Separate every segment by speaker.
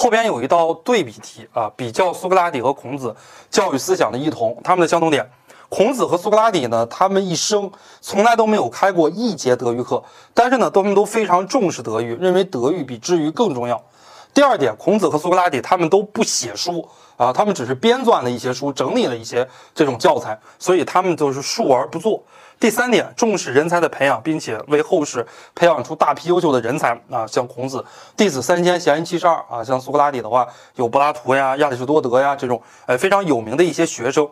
Speaker 1: 后边有一道对比题啊，比较苏格拉底和孔子教育思想的异同，他们的相同点。孔子和苏格拉底呢，他们一生从来都没有开过一节德育课，但是呢，他们都非常重视德育，认为德育比智育更重要。第二点，孔子和苏格拉底他们都不写书啊，他们只是编撰了一些书，整理了一些这种教材，所以他们就是述而不作。第三点，重视人才的培养，并且为后世培养出大批优秀的人才啊，像孔子弟子三千，贤人七十二啊，像苏格拉底的话，有柏拉图呀、亚里士多德呀这种呃非常有名的一些学生。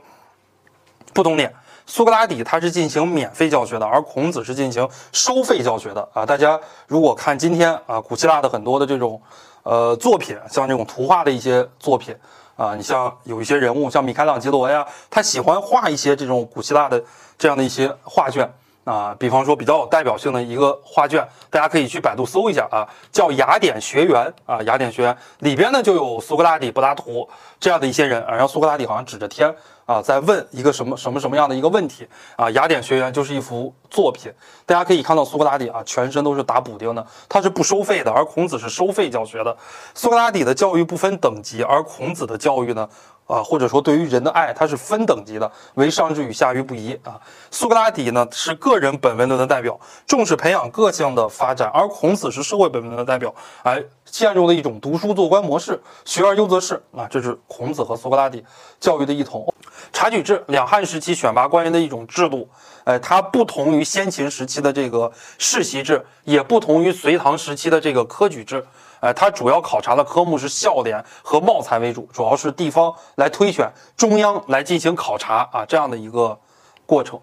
Speaker 1: 不同点，苏格拉底他是进行免费教学的，而孔子是进行收费教学的啊。大家如果看今天啊，古希腊的很多的这种呃作品，像这种图画的一些作品啊，你像有一些人物，像米开朗基罗呀，他喜欢画一些这种古希腊的这样的一些画卷啊。比方说比较有代表性的一个画卷，大家可以去百度搜一下啊，叫《雅典学园》啊，《雅典学园》里边呢就有苏格拉底、柏拉图这样的一些人啊，然后苏格拉底好像指着天。啊，在问一个什么什么什么样的一个问题啊？雅典学园就是一幅作品，大家可以看到苏格拉底啊，全身都是打补丁的，他是不收费的，而孔子是收费教学的。苏格拉底的教育不分等级，而孔子的教育呢？啊，或者说对于人的爱，它是分等级的，为上之与下于不一啊。苏格拉底呢是个人本文论的代表，重视培养个性的发展，而孔子是社会本分论的代表，哎，陷入了一种读书做官模式，学而优则仕啊。这是孔子和苏格拉底教育的异同。察举制，两汉时期选拔官员的一种制度，哎，它不同于先秦时期的这个世袭制，也不同于隋唐时期的这个科举制。哎，它主要考察的科目是孝廉和茂才为主，主要是地方来推选，中央来进行考察啊，这样的一个过程。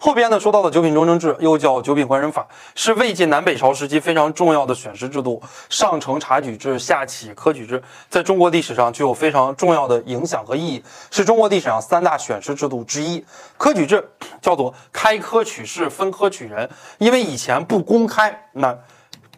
Speaker 1: 后边呢说到的九品中正制，又叫九品官人法，是魏晋南北朝时期非常重要的选士制度。上承察举制，下启科举制，在中国历史上具有非常重要的影响和意义，是中国历史上三大选士制度之一。科举制叫做开科取士，分科取人，因为以前不公开，那。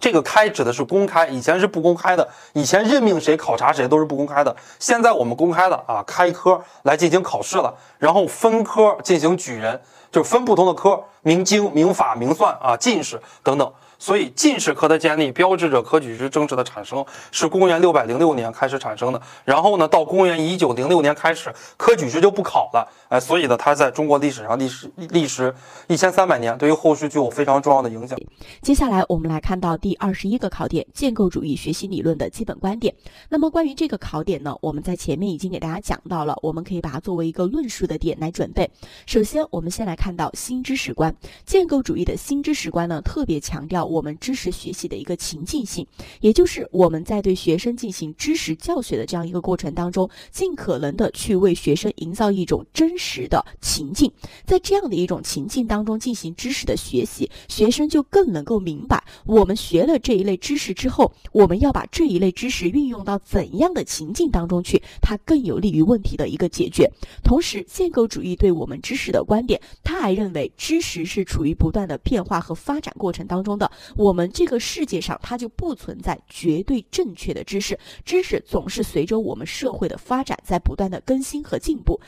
Speaker 1: 这个开指的是公开，以前是不公开的。以前任命谁、考察谁都是不公开的。现在我们公开了啊，开科来进行考试了，然后分科进行举人，就是分不同的科，明经、明法、明算啊，进士等等。所以进士科的建立，标志着科举制政治的产生，是公元六百零六年开始产生的。然后呢，到公元一九零六年开始，科举制就不考了。哎，所以呢，它在中国历史上历史历时一千三百年，对于后世具有非常重要的影响。
Speaker 2: 接下来我们来看到第二十一个考点——建构主义学习理论的基本观点。那么关于这个考点呢，我们在前面已经给大家讲到了，我们可以把它作为一个论述的点来准备。首先，我们先来看到新知识观。建构主义的新知识观呢，特别强调。我们知识学习的一个情境性，也就是我们在对学生进行知识教学的这样一个过程当中，尽可能的去为学生营造一种真实的情境，在这样的一种情境当中进行知识的学习，学生就更能够明白，我们学了这一类知识之后，我们要把这一类知识运用到怎样的情境当中去，它更有利于问题的一个解决。同时，建构主义对我们知识的观点，他还认为知识是处于不断的变化和发展过程当中的。我们这个世界上，它就不存在绝对正确的知识，知识总是随着我们社会的发展在不断的更新和进步。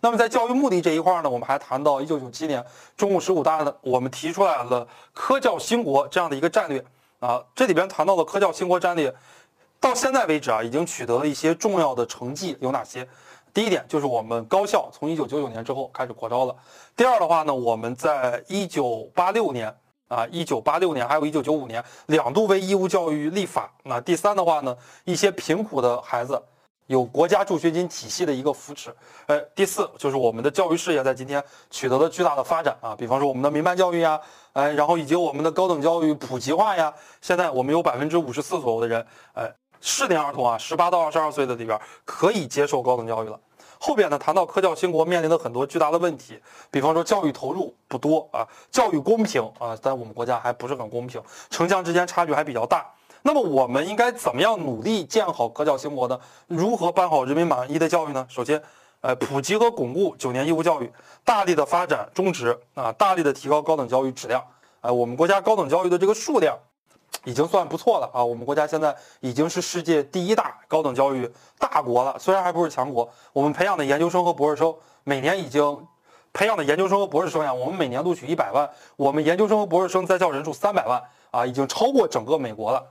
Speaker 1: 那么在教育目的这一块呢，我们还谈到一九九七年中共十五大呢，我们提出来了科教兴国这样的一个战略啊，这里边谈到的科教兴国战略，到现在为止啊，已经取得了一些重要的成绩，有哪些？第一点就是我们高校从一九九九年之后开始扩招了。第二的话呢，我们在一九八六年。啊，一九八六年还有一九九五年两度为义务教育立法。那第三的话呢，一些贫苦的孩子有国家助学金体系的一个扶持。呃，第四就是我们的教育事业在今天取得了巨大的发展啊，比方说我们的民办教育呀，哎，然后以及我们的高等教育普及化呀。现在我们有百分之五十四左右的人，哎，适龄儿童啊，十八到二十二岁的里边可以接受高等教育了。后边呢谈到科教兴国面临的很多巨大的问题，比方说教育投入不多啊，教育公平啊，在我们国家还不是很公平，城乡之间差距还比较大。那么我们应该怎么样努力建好科教兴国呢？如何办好人民满意的教育呢？首先，呃，普及和巩固九年义务教育，大力的发展中职啊，大力的提高高等教育质量。哎，我们国家高等教育的这个数量。已经算不错了啊！我们国家现在已经是世界第一大高等教育大国了，虽然还不是强国。我们培养的研究生和博士生每年已经培养的研究生和博士生呀，我们每年录取一百万，我们研究生和博士生在校人数三百万啊，已经超过整个美国了。